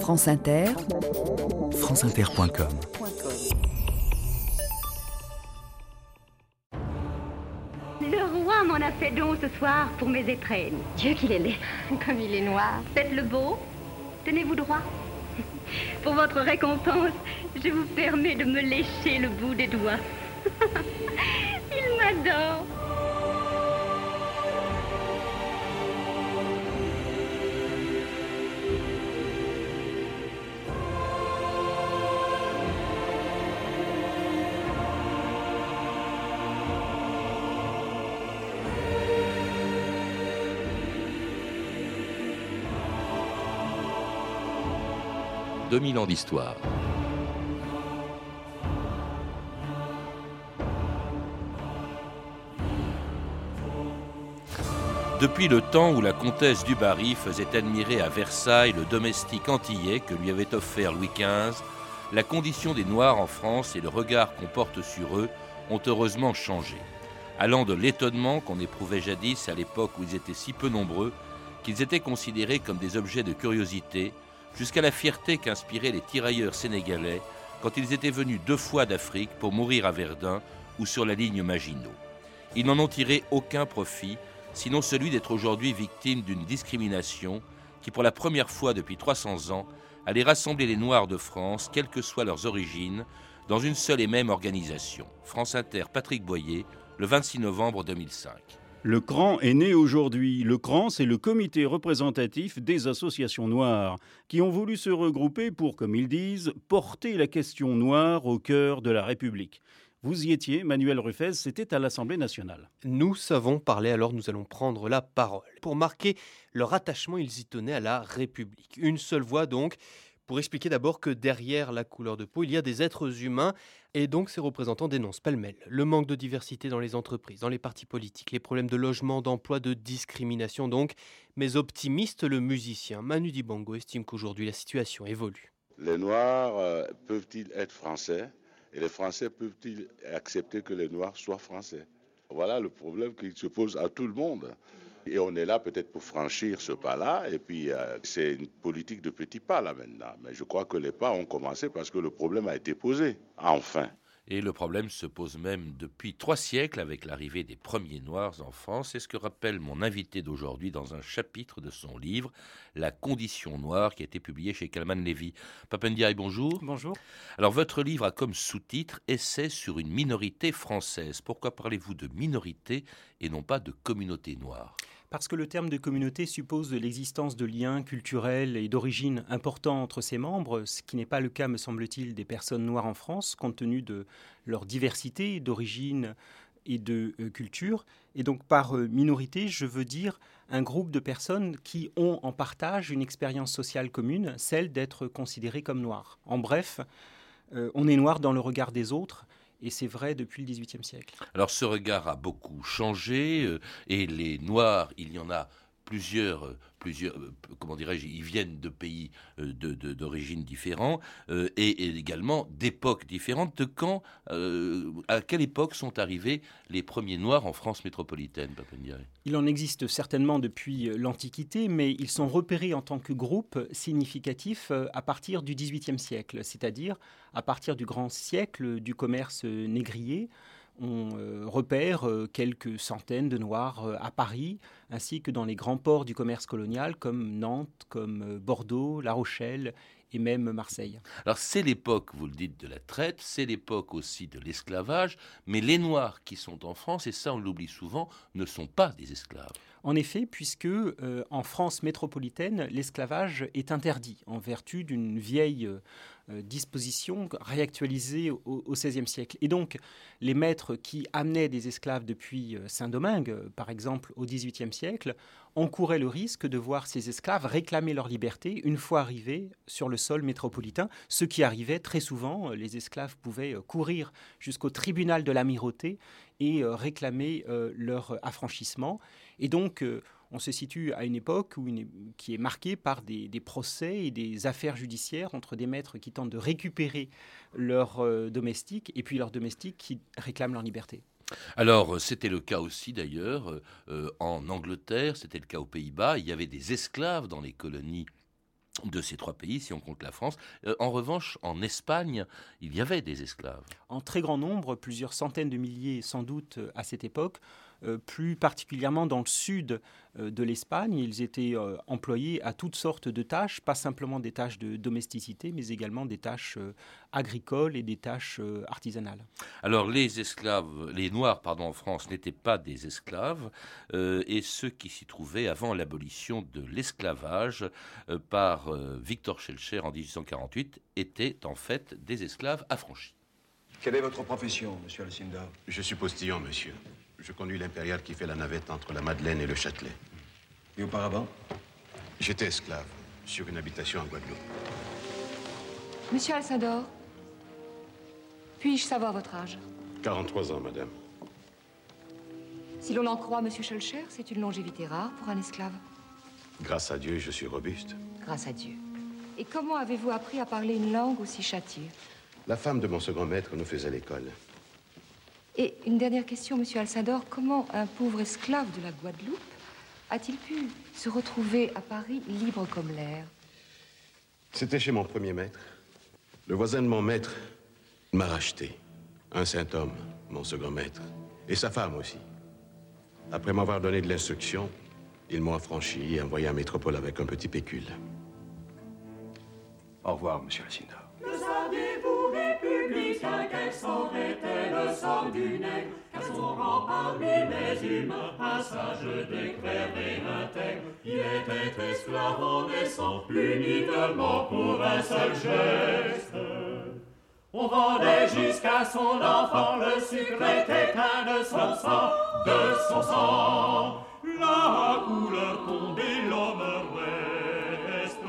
France Inter, franceinter.com Le roi m'en a fait don ce soir pour mes étrennes. Dieu qu'il est laid, comme il est noir. Faites-le beau, tenez-vous droit. Pour votre récompense, je vous permets de me lécher le bout des doigts. il m'adore. 2000 ans d'histoire. Depuis le temps où la comtesse du Barry faisait admirer à Versailles le domestique antillais que lui avait offert Louis XV, la condition des Noirs en France et le regard qu'on porte sur eux ont heureusement changé, allant de l'étonnement qu'on éprouvait jadis à l'époque où ils étaient si peu nombreux qu'ils étaient considérés comme des objets de curiosité jusqu'à la fierté qu'inspiraient les tirailleurs sénégalais quand ils étaient venus deux fois d'Afrique pour mourir à Verdun ou sur la ligne Maginot. Ils n'en ont tiré aucun profit, sinon celui d'être aujourd'hui victimes d'une discrimination qui, pour la première fois depuis 300 ans, allait rassembler les Noirs de France, quelles que soient leurs origines, dans une seule et même organisation. France Inter, Patrick Boyer, le 26 novembre 2005. Le CRAN est né aujourd'hui. Le CRAN, c'est le comité représentatif des associations noires, qui ont voulu se regrouper pour, comme ils disent, porter la question noire au cœur de la République. Vous y étiez, Manuel Ruffez, c'était à l'Assemblée nationale. Nous savons parler, alors nous allons prendre la parole. Pour marquer leur attachement, ils y tenaient à la République. Une seule voix donc, pour expliquer d'abord que derrière la couleur de peau, il y a des êtres humains et donc ses représentants dénoncent pêle-mêle le manque de diversité dans les entreprises, dans les partis politiques, les problèmes de logement, d'emploi, de discrimination donc. Mais optimiste, le musicien Manu Dibango estime qu'aujourd'hui la situation évolue. Les Noirs euh, peuvent-ils être français? Et les Français peuvent-ils accepter que les Noirs soient français? Voilà le problème qui se pose à tout le monde. Et on est là peut-être pour franchir ce pas-là. Et puis, euh, c'est une politique de petits pas là maintenant. Mais je crois que les pas ont commencé parce que le problème a été posé. Enfin. Et le problème se pose même depuis trois siècles avec l'arrivée des premiers Noirs en France. C'est ce que rappelle mon invité d'aujourd'hui dans un chapitre de son livre La condition noire qui a été publié chez Kalman Levy. Papendiaï, bonjour. Bonjour. Alors votre livre a comme sous-titre Essai sur une minorité française. Pourquoi parlez-vous de minorité et non pas de communauté noire? Parce que le terme de communauté suppose l'existence de liens culturels et d'origine importants entre ses membres, ce qui n'est pas le cas, me semble-t-il, des personnes noires en France, compte tenu de leur diversité d'origine et de euh, culture. Et donc par euh, minorité, je veux dire un groupe de personnes qui ont en partage une expérience sociale commune, celle d'être considérées comme noires. En bref, euh, on est noir dans le regard des autres et c'est vrai depuis le XVIIIe siècle. Alors ce regard a beaucoup changé, euh, et les Noirs, il y en a plusieurs, euh, plusieurs euh, comment dirais-je, ils viennent de pays d'origine différents et, également d'époques différentes. De quand, à quelle époque sont arrivés les premiers Noirs en France métropolitaine, Il en existe certainement depuis l'Antiquité, mais ils sont repérés en tant que groupe significatif à partir du XVIIIe siècle, c'est-à-dire à partir du grand siècle du commerce négrier on euh, repère euh, quelques centaines de Noirs euh, à Paris, ainsi que dans les grands ports du commerce colonial comme Nantes, comme Bordeaux, La Rochelle et même Marseille. Alors c'est l'époque, vous le dites, de la traite, c'est l'époque aussi de l'esclavage, mais les Noirs qui sont en France, et ça on l'oublie souvent, ne sont pas des esclaves. En effet, puisque en France métropolitaine, l'esclavage est interdit en vertu d'une vieille euh, dispositions réactualisées au XVIe siècle. Et donc, les maîtres qui amenaient des esclaves depuis euh, Saint-Domingue, euh, par exemple, au XVIIIe siècle, encouraient le risque de voir ces esclaves réclamer leur liberté une fois arrivés sur le sol métropolitain, ce qui arrivait très souvent. Les esclaves pouvaient courir jusqu'au tribunal de l'amirauté et réclamer leur affranchissement. Et donc, on se situe à une époque qui est marquée par des, procès et des affaires judiciaires entre des maîtres qui tentent de récupérer leurs euh, domestiques et puis leurs domestiques qui réclament leur liberté. Alors, c'était le cas aussi d'ailleurs euh, en Angleterre, c'était le cas aux Pays-Bas. Il y avait des esclaves dans les colonies de ces trois pays, si on compte la France. en revanche, en Espagne, il y avait des esclaves. En très grand nombre, plusieurs centaines de milliers sans doute à cette époque. Euh, plus particulièrement dans le sud euh, de l'Espagne. Ils étaient euh, employés à toutes sortes de tâches, pas simplement des tâches de domesticité, mais également des tâches agricoles et des tâches artisanales. Alors les esclaves, les Noirs, pardon, en France n'étaient pas des esclaves, et ceux qui s'y trouvaient avant l'abolition de l'esclavage par Victor Schellcher en 1848 étaient en fait des esclaves affranchis. Quelle est votre profession, monsieur Alcindor? Je suis postillon, monsieur. Je conduis l'impériale qui fait la navette entre la Madeleine et le Châtelet. Et auparavant? J'étais esclave, sur une habitation en Guadeloupe. Monsieur Alcindor, puis-je savoir votre âge? 43 ans, madame. Si l'on en croit Monsieur Schulcher, c'est une longévité rare pour un esclave. Grâce à Dieu, je suis robuste. Grâce à Dieu. Et comment avez-vous appris à parler une langue aussi châtiée La femme de mon second maître nous faisait l'école. Et une dernière question, Monsieur Alcindor. Comment un pauvre esclave de la Guadeloupe a-t-il pu se retrouver à Paris libre comme l'air? C'était chez mon premier maître. Le voisin de mon maître m'a racheté. Un saint homme, mon second maître. Et sa femme aussi. Après m'avoir donné de l'instruction, ils m'ont affranchi et envoyé en métropole avec un petit pécule. Au revoir, monsieur Alcindor. Du nègre Qu'à son parmi les humains, un sage décret et intègre. Il était esclave en naissant, uniquement pour un seul geste. On vendait jusqu'à son enfant, le sucre était un de son sang, de son sang. La couleur tombée, l'homme reste.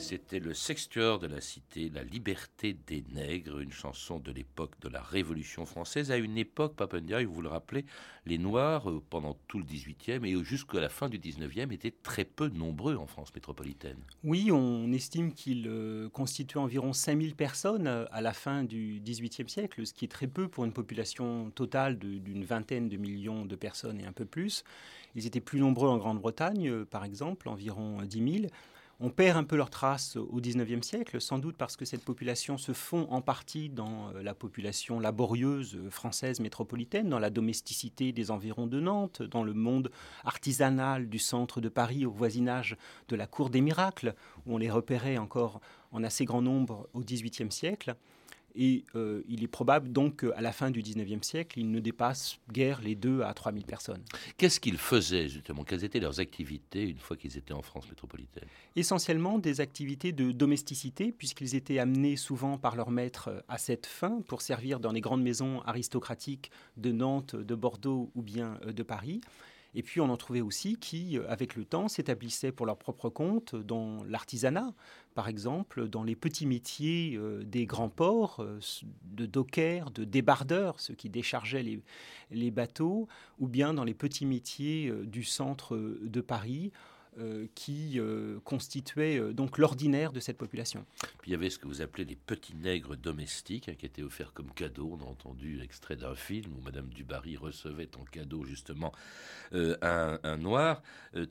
C'était le sextueur de la cité, La liberté des nègres, une chanson de l'époque de la Révolution française. À une époque, Papendia, vous le rappelez, les Noirs, euh, pendant tout le 18e et jusqu'à la fin du 19e, étaient très peu nombreux en France métropolitaine. Oui, on estime qu'ils euh, constituaient environ 5000 personnes euh, à la fin du 18e siècle, ce qui est très peu pour une population totale d'une vingtaine de millions de personnes et un peu plus. Ils étaient plus nombreux en Grande-Bretagne, par exemple, environ 10 000. On perd un peu leurs traces au XIXe siècle, sans doute parce que cette population se fond en partie dans euh, la population laborieuse française métropolitaine, dans la domesticité des environs de Nantes, dans le monde artisanal du centre de Paris, au voisinage de la Cour des Miracles, où on les repérait encore en assez grand nombre au XVIIIe siècle. Et euh, il est probable donc qu'à la fin du 19e siècle, ils ne dépassent guère les 2 à 3 000 personnes. Qu'est-ce qu'ils faisaient justement? Quelles étaient leurs activités une fois qu'ils étaient en France métropolitaine? Essentiellement des activités de domesticité, puisqu'ils étaient amenés souvent par leur maître à cette fin pour servir dans les grandes maisons aristocratiques de Nantes, de Bordeaux ou bien euh, de Paris. Et puis on en trouvait aussi qui, euh, avec le temps, s'établissaient pour leur propre compte dans l'artisanat, par exemple, dans les petits métiers euh, des grands ports, euh, de dockers, de débardeurs, ceux qui déchargeaient les, les, bateaux, ou bien dans les petits métiers du centre de Paris euh, qui euh, euh, donc l'ordinaire de cette population. Il y avait ce que vous appelez les petits nègres domestiques, hein, qui étaient offerts comme cadeau. On a entendu extrait d'un film où Madame Dubarry recevait en cadeau justement un, un, noir,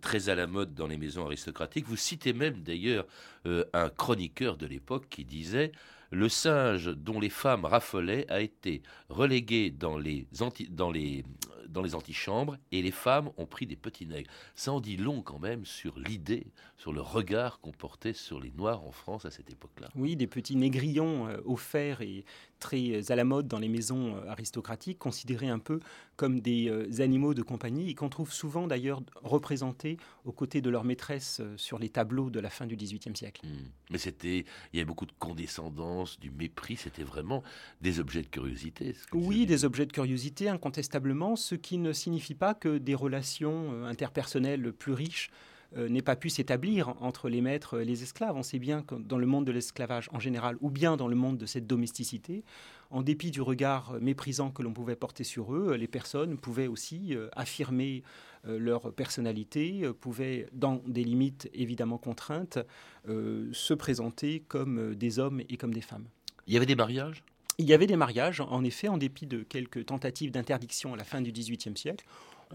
très à la mode dans les maisons aristocratiques. Vous citez même d'ailleurs un chroniqueur de l'époque qui disait le singe dont les femmes raffolaient a été relégué dans les, dans les, dans les antichambres et les femmes ont pris des petits nègres. Ça en dit long quand même sur l'idée, sur le regard qu'on portait sur les Noirs en France à cette époque-là. Oui, des petits négrillons euh, offerts et très à la mode dans les maisons euh, aristocratiques, considérés un peu comme des euh, animaux de compagnie et qu'on trouve souvent d'ailleurs représentés aux côtés de leur maîtresse sur les tableaux de la fin du XVIIIe siècle. Hmm. Mais c'était, il y avait beaucoup de condescendance, du mépris, c'était vraiment des objets de curiosité. Oui, des objets de curiosité, incontestablement, ce qui ne signifie pas que des relations euh, interpersonnelles plus riches euh, n'aient pas pu s'établir entre les maîtres et les esclaves. On sait bien que dans le monde de l'esclavage en général, ou bien dans le monde de cette domesticité, en dépit du regard méprisant que l'on pouvait porter sur eux, les personnes pouvaient aussi euh, affirmer leur personnalité, pouvaient, dans des limites évidemment contraintes, se présenter comme des hommes et comme des femmes. Il y avait des mariages? Il y avait des mariages, en effet, en dépit de quelques tentatives d'interdiction à la fin du XVIIIe siècle.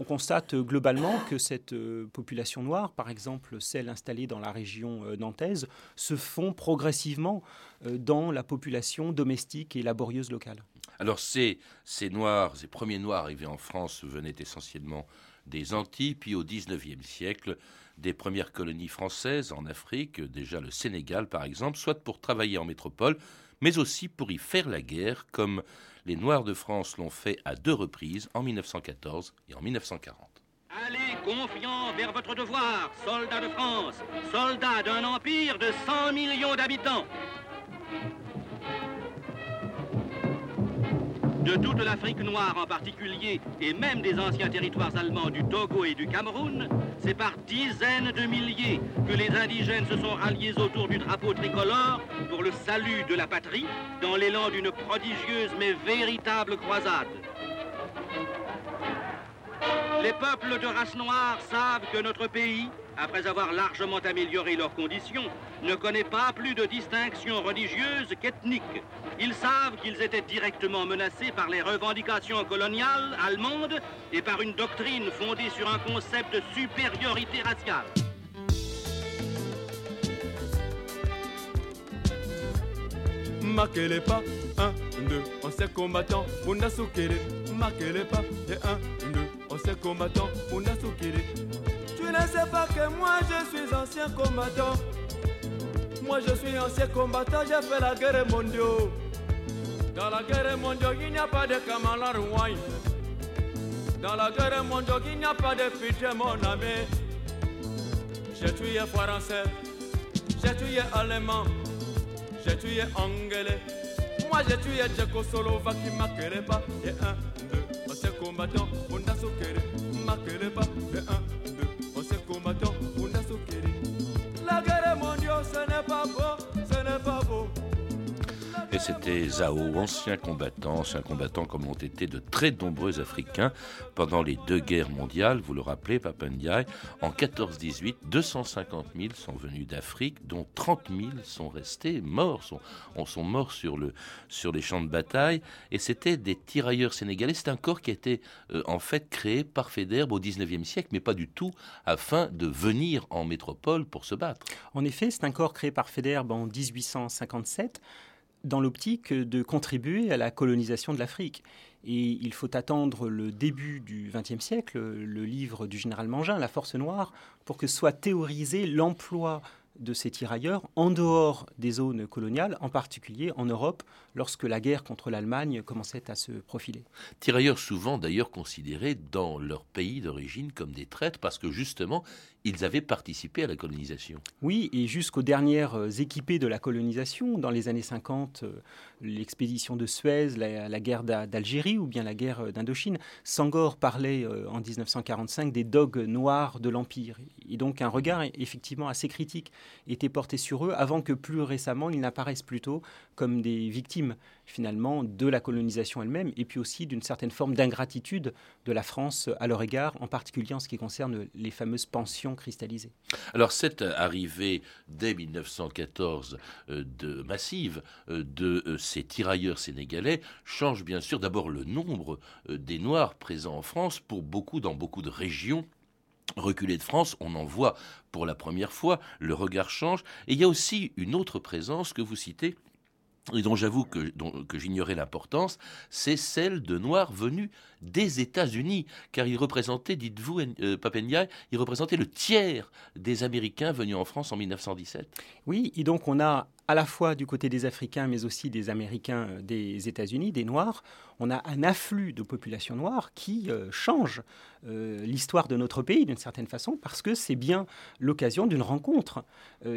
On constate euh, globalement que cette euh, population noire, par exemple celle installée dans la région euh, nantaise, se font progressivement dans la population domestique et laborieuse locale. Alors ces, ces Noirs, ces premiers Noirs arrivés en France venaient essentiellement des Antilles, puis au XIXe siècle, des premières colonies françaises en Afrique, déjà le Sénégal par exemple, soit pour travailler en métropole, mais aussi pour y faire la guerre, comme les Noirs de France l'ont fait à deux reprises, en 1914 et en 1940. Allez confiant vers votre devoir, soldats de France, soldats d'un empire de 100 millions d'habitants. De toute l'Afrique noire en particulier, et même des anciens territoires allemands du Togo et du Cameroun, c'est par dizaines de milliers que les indigènes se sont ralliés autour du drapeau tricolore pour le salut de la patrie, dans l'élan d'une prodigieuse mais véritable croisade. Les peuples de race noire savent que notre pays, après avoir largement amélioré leurs conditions, ne connaît pas plus de distinctions religieuses qu'ethnique. Ils savent qu'ils étaient directement menacés par les revendications coloniales allemandes et par une doctrine fondée sur un concept de supériorité raciale. pas, et ancien combattant, Tu ne sais pas que moi je suis ancien combattant. Moi je suis ancien combattant, j'ai fait la guerre mondiale. Dans la guerre mondiale, il n'y a pas de Kamala Rouaï. Dans la guerre mondiale, il n'y a pas de pitié, mon ami. J'ai tué Français, j'ai tué Allemand, j'ai tué Anglais. Moi j'ai tué Tchécoslovaque, qui m'a pas. combattant, on a sauqué, marquez le pas, c'était Zao, ancien combattant, ancien combattant comme ont été de très nombreux Africains pendant les deux guerres mondiales. Vous le rappelez, Papendiaï, en 14-18, 250 000 sont venus d'Afrique, dont 30 000 sont restés morts, sont, sont morts sur, le, sur les champs de bataille. Et c'était des tirailleurs sénégalais. C'est un corps qui a été euh, en fait créé par Fédère au 19e siècle, mais pas du tout afin de venir en métropole pour se battre. En effet, c'est un corps créé par Fédère en 1857 dans l'optique de contribuer à la colonisation de l'Afrique. Et il faut attendre le début du XXe siècle, le livre du général Mangin, La Force Noire, pour que soit théorisé l'emploi de ces tirailleurs en dehors des zones coloniales, en particulier en Europe, lorsque la guerre contre l'Allemagne commençait à se profiler. Tirailleurs souvent d'ailleurs considérés dans leur pays d'origine comme des traîtres parce que justement ils avaient participé à la colonisation. Oui, et jusqu'aux dernières euh, équipées de la colonisation, dans les années 50, euh, l'expédition de Suez, la, guerre d'Algérie ou bien la guerre euh, d'Indochine, Sangor parlait en 1945 des dogues noirs de l'Empire. Et donc un regard effectivement assez critique était porté sur eux avant que plus récemment ils n'apparaissent plutôt comme des victimes finalement de la colonisation elle-même et puis aussi d'une certaine forme d'ingratitude de la France à leur égard, en particulier en ce qui concerne les fameuses pensions cristallisées. Alors cette arrivée dès 1914 euh, massive euh, de euh, ces tirailleurs sénégalais change bien sûr d'abord le nombre des Noirs présents en France pour beaucoup dans beaucoup de régions reculées de France, on en voit pour la première fois, le regard change, et il y a aussi une autre présence que vous citez, et dont j'avoue que, j'ignorais l'importance, c'est celle de Noirs venus des États-Unis, car il représentait, dites-vous, euh, il représentait le tiers des Américains venus en France en 1917. Oui, et donc on a à la fois du côté des Africains, mais aussi des Américains euh, des États-Unis, des Noirs, on a un afflux de population noire qui euh, change euh, l'histoire de notre pays d'une certaine façon, parce que c'est bien l'occasion d'une rencontre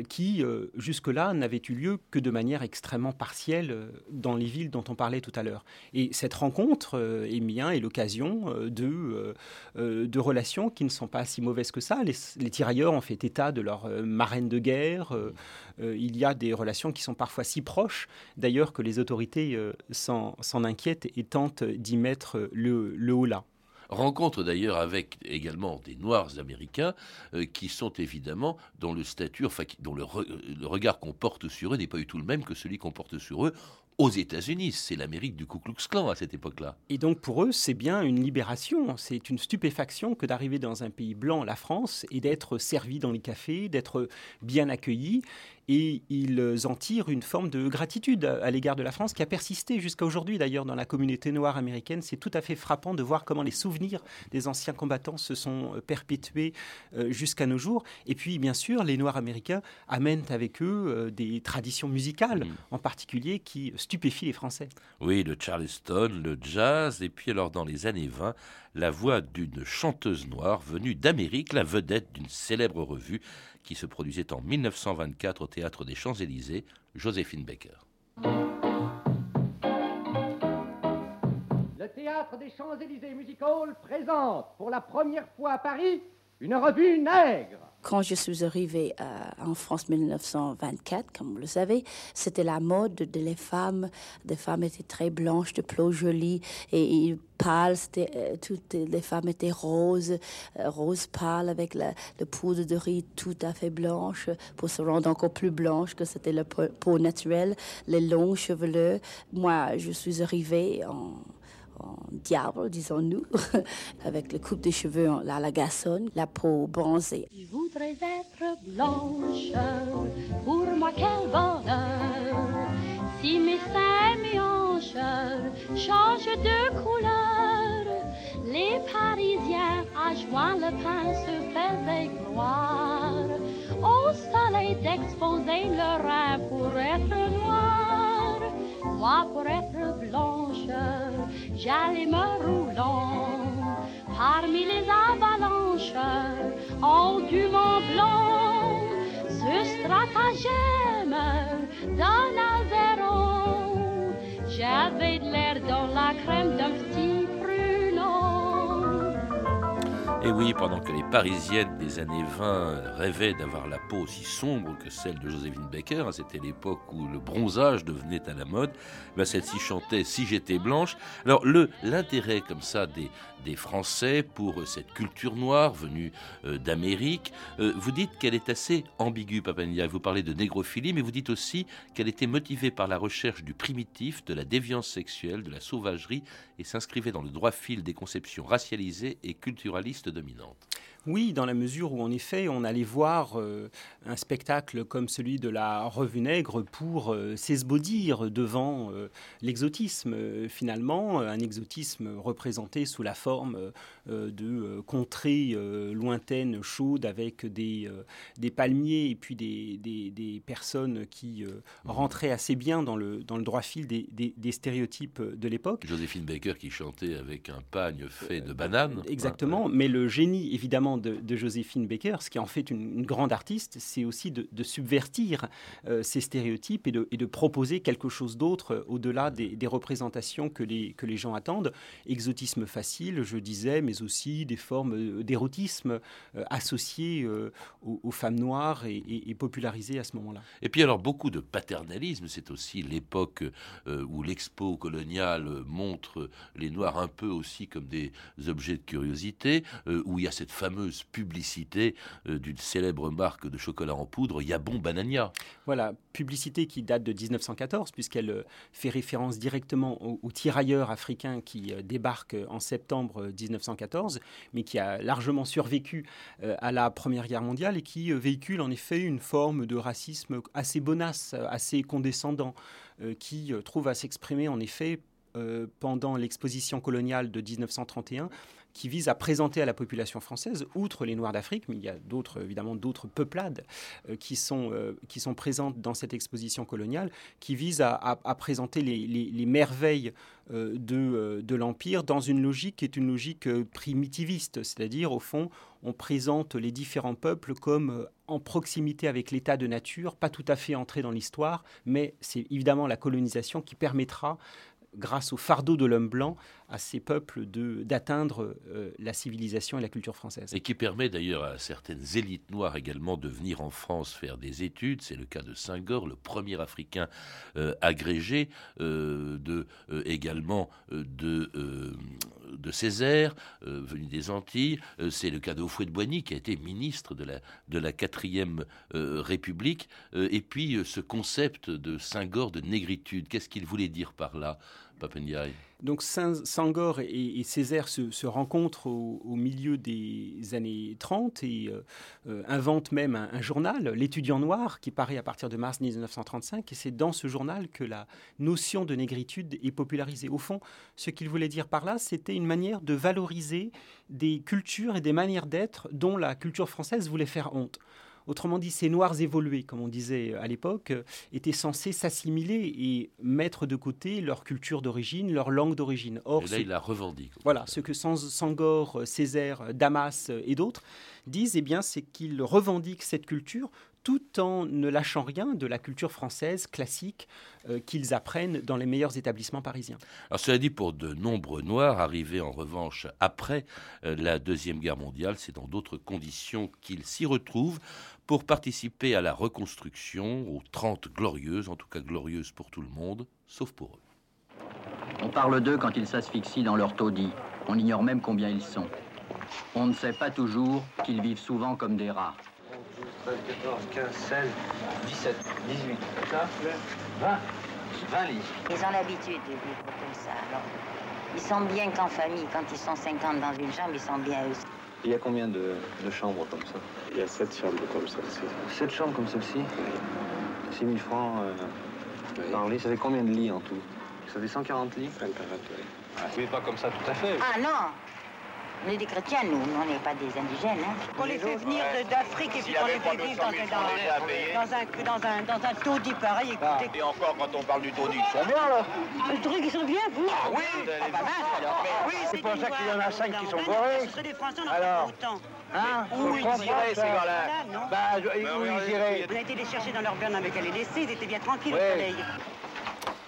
qui, jusque-là, n'avait eu lieu que de manière extrêmement partielle dans les villes dont on parlait tout à l'heure. Et cette rencontre est bien et l'occasion de, de relations qui ne sont pas si mauvaises que ça. Les, les tirailleurs ont fait état de leur marraine de guerre. il y a des relations qui sont parfois si proches, d'ailleurs, que les autorités euh, s'en inquiètent et tentent d'y mettre le, le haut là rencontre d'ailleurs avec également des Noirs américains euh, qui sont évidemment dans le statut, enfin dont le, regard qu'on porte sur eux n'est pas du tout le même que celui qu'on porte sur eux. aux États-Unis. C'est l'Amérique du Ku Klux Klan à cette époque-là. Et donc pour eux, c'est bien une libération, c'est une stupéfaction que d'arriver dans un pays blanc, la France, et d'être servi dans les cafés, d'être bien accueilli et ils en tirent une forme de gratitude à l'égard de la France qui a persisté jusqu'à aujourd'hui d'ailleurs dans la communauté noire américaine. C'est tout à fait frappant de voir comment les souvenirs des anciens combattants se sont euh, perpétués euh, jusqu'à nos jours. Et puis bien sûr, les Noirs américains amènent avec eux euh, des traditions musicales mm. en particulier qui stupéfient les Français. Oui, le charleston, le jazz, et puis alors dans les années 20, la voix d'une chanteuse noire venue d'Amérique, la vedette d'une célèbre revue qui se produisait en 1924 au théâtre des Champs-Élysées, Joséphine Baker. Le théâtre des Champs-Élysées Musical présente pour la première fois à Paris une revue nègre. Quand je suis arrivée euh, en France 1924, comme vous le savez, c'était la mode de les femmes. Des femmes étaient très blanches, de peau jolie et, pâles. Euh, toutes les femmes étaient roses, euh, roses pâles avec la, poudre de riz tout à fait blanche pour se rendre encore plus blanche que c'était la peau naturelle, les longs cheveux. Moi, je suis arrivée en en diable, disons-nous, avec le coupe de cheveux à la garçonne, la peau bronzée. Je voudrais être blanche, pour moi quel bonheur, si mes seins mes hanches changent de couleur. Les Parisiens à joint le pain se faisaient gloire, au soleil d'exposer leur rein pour être noir, moi pour être blanche j'allais me roulant parmi les avalanches en du Mont Blanc. Ce stratagème d'un Aveyron, j'avais de l'air dans la crème d'un petit et oui, pendant que les Parisiennes des années 20 rêvaient d'avoir la peau aussi sombre que celle de Joséphine Baker, hein, c'était l'époque où le bronzage devenait à la mode, ben celle-ci chantait Si j'étais blanche. Alors le l'intérêt comme ça des, des Français pour cette culture noire venue euh, d'Amérique, euh, vous dites qu'elle est assez ambiguë, Papania. Vous parlez de négrophilie, mais vous dites aussi qu'elle était motivée par la recherche du primitif, de la déviance sexuelle, de la sauvagerie, et s'inscrivait dans le droit fil des conceptions racialisées et culturalistes dominante. Oui, dans la mesure où en effet on allait voir euh, un spectacle comme celui de la Revue Nègre pour euh, s'esbaudir devant euh, l'exotisme finalement, un exotisme représenté sous la forme de contrées lointaines, chaudes, avec des, des palmiers et puis des, des, personnes qui rentraient assez bien dans le, dans le droit fil des, des stéréotypes de l'époque. Joséphine Baker qui chantait avec un pagne fait de bananes. Exactement, mais le génie évidemment de, Joséphine Baker, ce qui en fait une, grande artiste, c'est aussi de, subvertir euh, ces stéréotypes et de, proposer quelque chose d'autre euh, au-delà des, représentations que les, que les gens attendent. Exotisme facile, je disais, mais aussi des formes euh, d'érotisme associées aux, femmes noires et, et, popularisées à ce moment-là. Et puis alors beaucoup de paternalisme, c'est aussi l'époque où l'expo coloniale montre les Noirs un peu aussi comme des objets de curiosité, où il y a cette fameuse publicité euh, d'une célèbre marque de chocolat en poudre, Yabon Banania. Voilà, publicité qui date de 1914, puisqu'elle euh, fait référence directement aux, tirailleurs africains qui euh, débarquent en septembre 1914, mais qui a largement survécu à la Première Guerre mondiale et qui véhicule en effet une forme de racisme assez bonasse, assez condescendant, qui trouve à s'exprimer en effet pendant l'exposition coloniale de 1931 qui vise à présenter à la population française, outre les Noirs d'Afrique, mais il y a d'autres, évidemment, d'autres peuplades euh, qui, sont, euh, qui sont présentes dans cette exposition coloniale, qui vise à, présenter les, merveilles euh, de, de l'Empire dans une logique qui est une logique primitiviste, c'est-à-dire, au fond, on présente les différents peuples comme en proximité avec l'état de nature, pas tout à fait entré dans l'histoire, mais c'est évidemment la colonisation qui permettra grâce au fardeau de l'homme blanc, à ces peuples d'atteindre euh, la civilisation et la culture française. Et qui permet d'ailleurs à certaines élites noires également de venir en France faire des études. C'est le cas de Senghor, le premier Africain euh, agrégé, euh, de, également de, de Césaire, venu des Antilles. C'est le cas de de Boigny, qui a été ministre de la, de la 4 République. et puis ce concept de Senghor de négritude, qu'est-ce qu'il voulait dire par là? Donc Sangor et, Césaire se, rencontrent au, milieu des années 30 et euh, euh, inventent même un, journal, l'étudiant noir, qui paraît à partir de mars 1935. Et c'est dans ce journal que la notion de négritude est popularisée. Au fond, ce qu'il voulait dire par là, c'était une manière de valoriser des cultures et des manières d'être dont la culture française voulait faire honte. Autrement dit, ces Noirs évolués, comme on disait à l'époque, étaient censés s'assimiler et mettre de côté leur culture d'origine, leur langue d'origine. Or, et là, il la revendique. Voilà, ce que Sangor, Césaire, Damas et d'autres disent, eh bien, c'est qu'ils revendiquent cette culture tout en ne lâchant rien de la culture française classique euh, qu'ils apprennent dans les meilleurs établissements parisiens. Alors cela dit, pour de nombreux Noirs, arrivés en revanche après euh, la Deuxième Guerre mondiale, c'est dans d'autres conditions qu'ils s'y retrouvent pour participer à la reconstruction, aux Trente glorieuses, en tout cas glorieuses pour tout le monde, sauf pour eux. On parle d'eux quand ils s'asphyxient dans leur taudis. On ignore même combien ils sont. On ne sait pas toujours qu'ils vivent souvent comme des rats. 13, 14, 15, 16, 17, 18, 20, 20 lits. Ils ont l'habitude de vivre comme ça. Alors, ils sont bien qu'en famille. Quand ils sont 50 dans une chambre, ils sont bien eux. Il y a combien de, de chambres comme ça Il y a 7 chambres comme celle-ci. 7 chambres comme celle-ci oui. 6 000 francs euh, oui. par lit. Ça fait combien de lits en tout? Ça fait 140 lits 140, oui. Ah, oui, pas comme ça tout à fait. Ah non on est des chrétiens, nous, on n'est pas des indigènes. Hein. On les fait venir d'Afrique et puis on les fait vivre dans, dans, un, dans, un, dans un taudis pareil. Écoutez. Et encore, quand on parle du taudis, ils sont bien, là Le truc, ils sont bien, vous Ah oui Ah bah mince, alors Oui, c'est pour ça qu'il y en a cinq qui sont gorés. Ce serait des Français, on en alors, autant. Hein Où ils iraient, ces gars-là Bah, où ils iraient On a été les chercher dans leur berne avec les laisser, ils étaient bien tranquilles au soleil.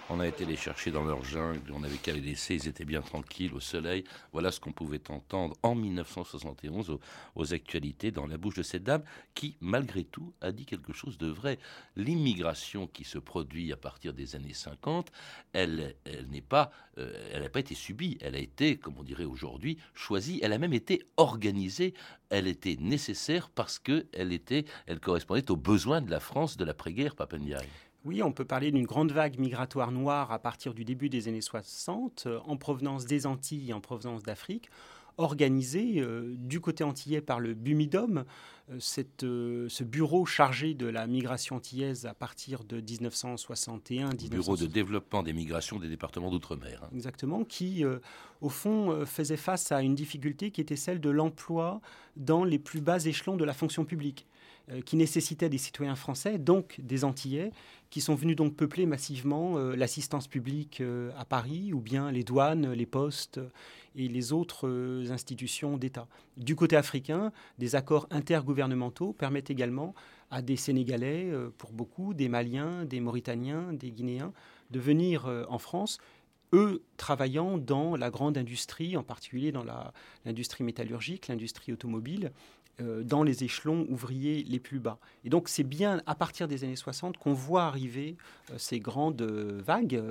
On a été les chercher dans leur jungle, on avait qu'à les laisser, ils étaient bien tranquilles au soleil. Voilà ce qu'on pouvait entendre en 1971 aux, actualités dans la bouche de cette dame qui, malgré tout, a dit quelque chose de vrai. L'immigration qui se produit à partir des années 50, elle, n'est pas, euh, elle n'a pas été subie, elle a été, comme on dirait aujourd'hui, choisie. Elle a même été organisée. Elle était nécessaire parce que elle était, elle correspondait aux besoins de la France de l'après-guerre, Papendiaï. Oui, on peut parler d'une grande vague migratoire noire à partir du début des années 60, euh, en provenance des Antilles et en provenance d'Afrique, organisée euh, du côté antillais par le BUMIDOM, euh, ce bureau chargé de la migration antillaise à partir de 1961. Bureau de développement des migrations des départements d'outre-mer. Hein. Exactement, qui, au fond, faisait face à une difficulté qui était celle de l'emploi dans les plus bas échelons de la fonction publique qui nécessitait des citoyens français, donc des Antillais, qui sont venus donc peupler massivement euh, l'assistance publique euh, à Paris ou bien les douanes, les postes et les autres euh, institutions d'État. Du côté africain, des accords intergouvernementaux permettent également à des Sénégalais, pour beaucoup, des Maliens, des Mauritaniens, des Guinéens, de venir en France eux travaillant dans la grande industrie, en particulier dans l'industrie métallurgique, l'industrie automobile, euh, dans les échelons ouvriers les plus bas. Et donc c'est bien à partir des années 60 qu'on voit arriver euh, ces grandes euh, vagues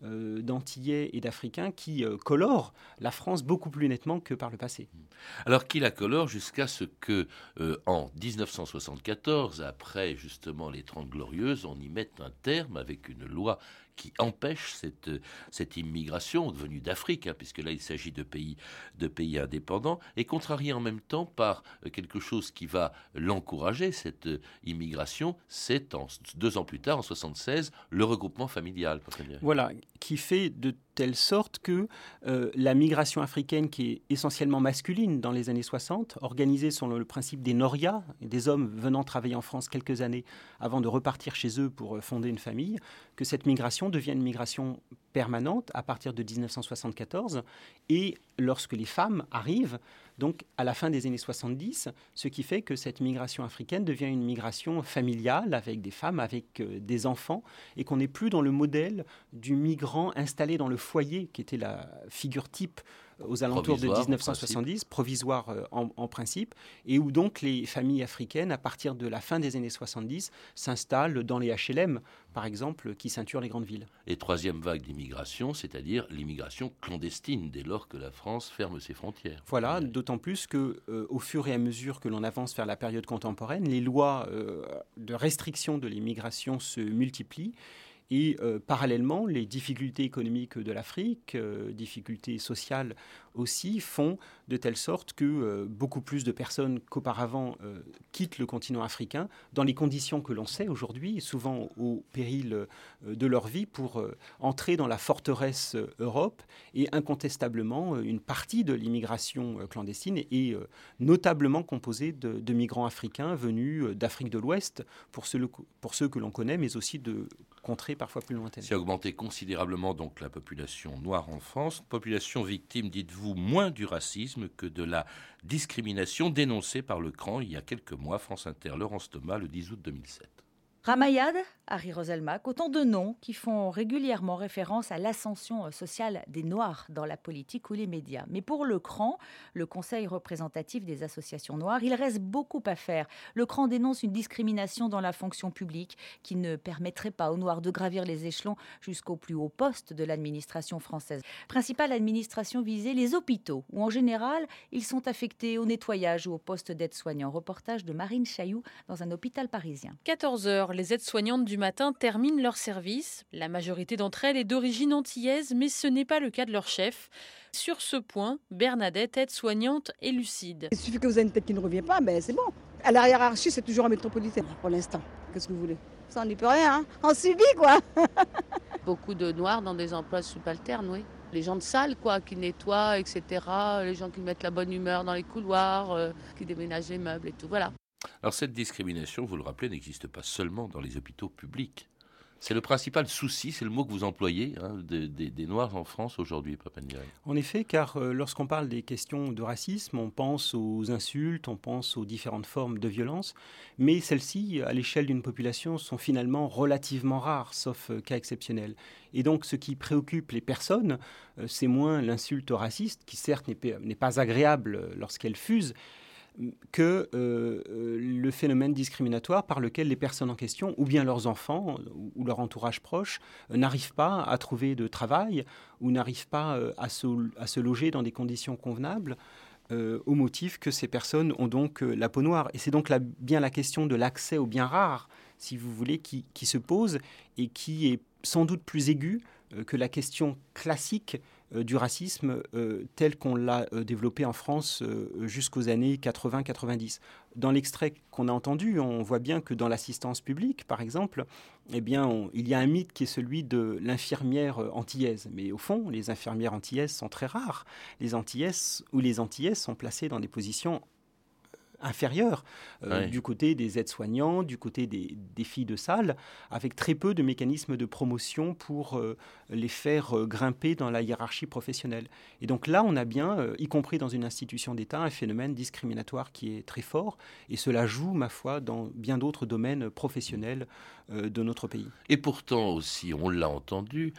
d'Antillais et d'Africains qui colorent la France beaucoup plus nettement que par le passé. Alors qui la colore jusqu'à ce que en 1974, après justement les Trente Glorieuses, on y mette un terme avec une loi qui empêche cette, cette immigration venue d'Afrique, hein, puisque là il s'agit de pays, de pays indépendants, et contrarié en même temps par quelque chose qui va l'encourager, cette immigration, c'est deux ans plus tard, en 76, le regroupement familial. Voilà, qui fait de telle sorte que euh, la migration africaine, qui est essentiellement masculine dans les années 60, organisée selon le principe des norias, des hommes venant travailler en France quelques années avant de repartir chez eux pour euh, fonder une famille, que cette migration devienne une migration permanente à partir de 1974 et lorsque les femmes arrivent, donc à la fin des années 70, ce qui fait que cette migration africaine devient une migration familiale avec des femmes, avec euh, des enfants, et qu'on n'est plus dans le modèle du migrant installé dans le foyer, qui était la figure type aux alentours de 1970, provisoire euh, en, principe, et où donc les familles africaines, à partir de la fin des années 70, s'installent dans les HLM, par exemple, qui ceinturent les grandes villes. Et troisième vague d'immigration, c'est-à-dire l'immigration clandestine, dès lors que la France ferme ses frontières. Voilà, d'autant plus que, euh, au fur et à mesure que l'on avance vers la période contemporaine, les lois euh, de restriction de l'immigration se multiplient. Et euh, parallèlement, les difficultés économiques de l'Afrique, euh, difficultés sociales aussi, font de telle sorte que euh, beaucoup plus de personnes qu'auparavant quittent le continent africain dans les conditions que l'on sait aujourd'hui, souvent au péril de leur vie, pour entrer dans la forteresse Europe. Et incontestablement, une partie de l'immigration clandestine est notablement composée de, migrants africains venus d'Afrique de l'Ouest, pour ceux, pour ceux que l'on connaît, mais aussi de contrées parfois plus lointaines. C'est augmenté considérablement donc la population noire en France, population victime, dites-vous, moins du racisme que de la discrimination dénoncée par le CRAN il y a quelques mois. France Inter, Laurence Thomas, le 10 août 2007. Ramayad, Harry Roselmack, autant de noms qui font régulièrement référence à l'ascension sociale des Noirs dans la politique ou les médias. Mais pour le CRAN, le Conseil représentatif des associations noires, il reste beaucoup à faire. Le CRAN dénonce une discrimination dans la fonction publique qui ne permettrait pas aux Noirs de gravir les échelons jusqu'au plus haut poste de l'administration française. Principale administration visée, les hôpitaux, où en général, ils sont affectés au nettoyage ou au poste d'aide-soignant. Reportage de Marine Chailloux dans un hôpital parisien. 14 heures, les aides-soignantes du matin terminent leur service. La majorité d'entre elles est d'origine antillaise, mais ce n'est pas le cas de leur chef. Sur ce point, Bernadette, aide-soignante, est lucide. Il suffit que vous ayez une tête qui ne revient pas, mais c'est bon. À la hiérarchie, c'est toujours un métropolitain pour l'instant. Qu'est-ce que vous voulez? Ça, on n'y peut rien. Hein on subit, quoi. Beaucoup de noirs dans des emplois subalternes, oui les gens de salle, quoi, qui nettoient, etc. Les gens qui mettent la bonne humeur dans les couloirs, euh, qui déménagent les meubles et tout. Voilà. Alors cette discrimination, vous le rappelez, n'existe pas seulement dans les hôpitaux publics. C'est le principal souci, c'est le mot que vous employez, hein, des, Noirs en France aujourd'hui, Papandiaï. En effet, car euh, lorsqu'on parle des questions de racisme, on pense aux insultes, on pense aux différentes formes de violence, mais celles-ci, à l'échelle d'une population, sont finalement relativement rares, sauf euh, cas exceptionnels. Et donc, ce qui préoccupe les personnes, euh, c'est moins l'insulte raciste, qui certes n'est pas agréable lorsqu'elle fuse, que euh, euh, le phénomène discriminatoire par lequel les personnes en question, ou bien leurs enfants ou leur entourage proche, euh, n'arrivent pas à trouver de travail ou n'arrivent pas à se, loger dans des conditions convenables. au motif que ces personnes ont donc la peau noire. Et c'est donc bien la question de l'accès aux biens rares, si vous voulez, qui, se pose et qui est sans doute plus aiguë que la question classique du racisme euh, tel qu'on l'a euh, développé en France jusqu'aux années 80-90. Dans l'extrait qu'on a entendu, on voit bien que dans l'assistance publique, par exemple, eh bien, il y a un mythe qui est celui de l'infirmière antillaise. Mais au fond, les infirmières antillaises sont très rares. Les antillaises ou les antillaises sont placées dans des positions inférieure euh, du côté des aides-soignants, du côté des, filles de salle, avec très peu de mécanismes de promotion pour euh, les faire euh, grimper dans la hiérarchie professionnelle. Et donc là, on a bien, y compris dans une institution d'État, un phénomène discriminatoire qui est très fort, et cela joue, ma foi, dans bien d'autres domaines professionnels de notre pays. Et pourtant aussi, on l'a entendu,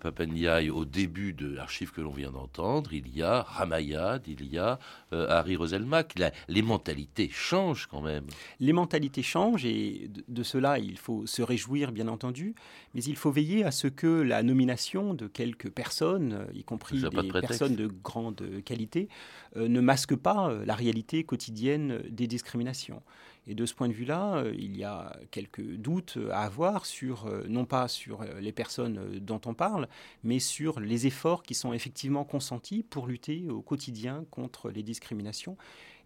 Papandiaï, au début de l'archive que l'on vient d'entendre, il y a Ramayad, il y a Harry Roselmack, les mentalités mentalités changent quand même. Les mentalités changent et de, cela il faut se réjouir bien entendu, mais il faut veiller à ce que la nomination de quelques personnes, y compris des personnes de grande qualité, euh, ne masque pas euh, la réalité quotidienne des discriminations. Et de ce point de vue-là, euh, il y a quelques doutes à avoir sur, non pas sur les personnes dont on parle, mais sur les efforts qui sont effectivement consentis pour lutter au quotidien contre les discriminations.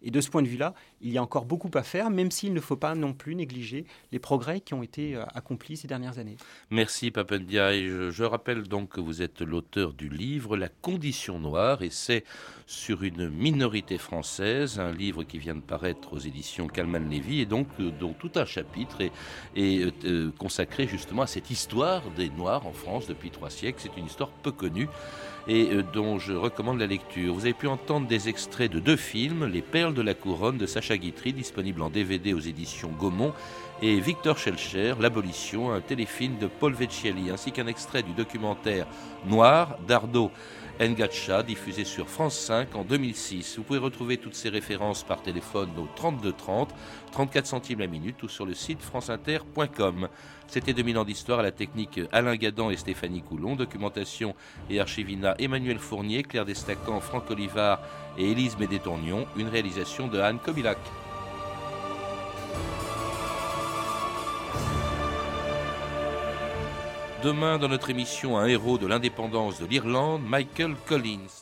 Et de ce point de vue-là, il y a encore beaucoup à faire, même s'il ne faut pas non plus négliger les progrès qui ont été euh, accomplis ces dernières années. Merci Papendia. Et je, rappelle donc que vous êtes l'auteur du livre La condition noire, et c'est sur une minorité française, un livre qui vient de paraître aux éditions Calman vie et donc euh, dont tout un chapitre est, est, euh, consacré justement à cette histoire des Noirs en France depuis trois siècles. C'est une histoire peu connue et euh, dont je recommande la lecture. Vous avez pu entendre des extraits de deux films, Les Perles de la Couronne de Sacha Guitry, disponible en DVD aux éditions Gaumont, et Victor Schellcher, L'Abolition, un téléfilm de Paul Vecchielli, ainsi qu'un extrait du documentaire Noir d'Ardo Ngacha, diffusé sur France 5 en 2006. Vous pouvez retrouver toutes ces références par téléphone au 32 30, 34 centimes la minute ou sur le site franceinter.com. C'était 2000 ans d'histoire à la technique Alain Gadan et Stéphanie Coulon, documentation et archivina Emmanuel Fournier, Claire Destacan, Franck Olivard et Élise Médétournion, une réalisation de Anne Kobilac. Demain, dans notre émission, un héros de l'indépendance de l'Irlande, Michael Collins.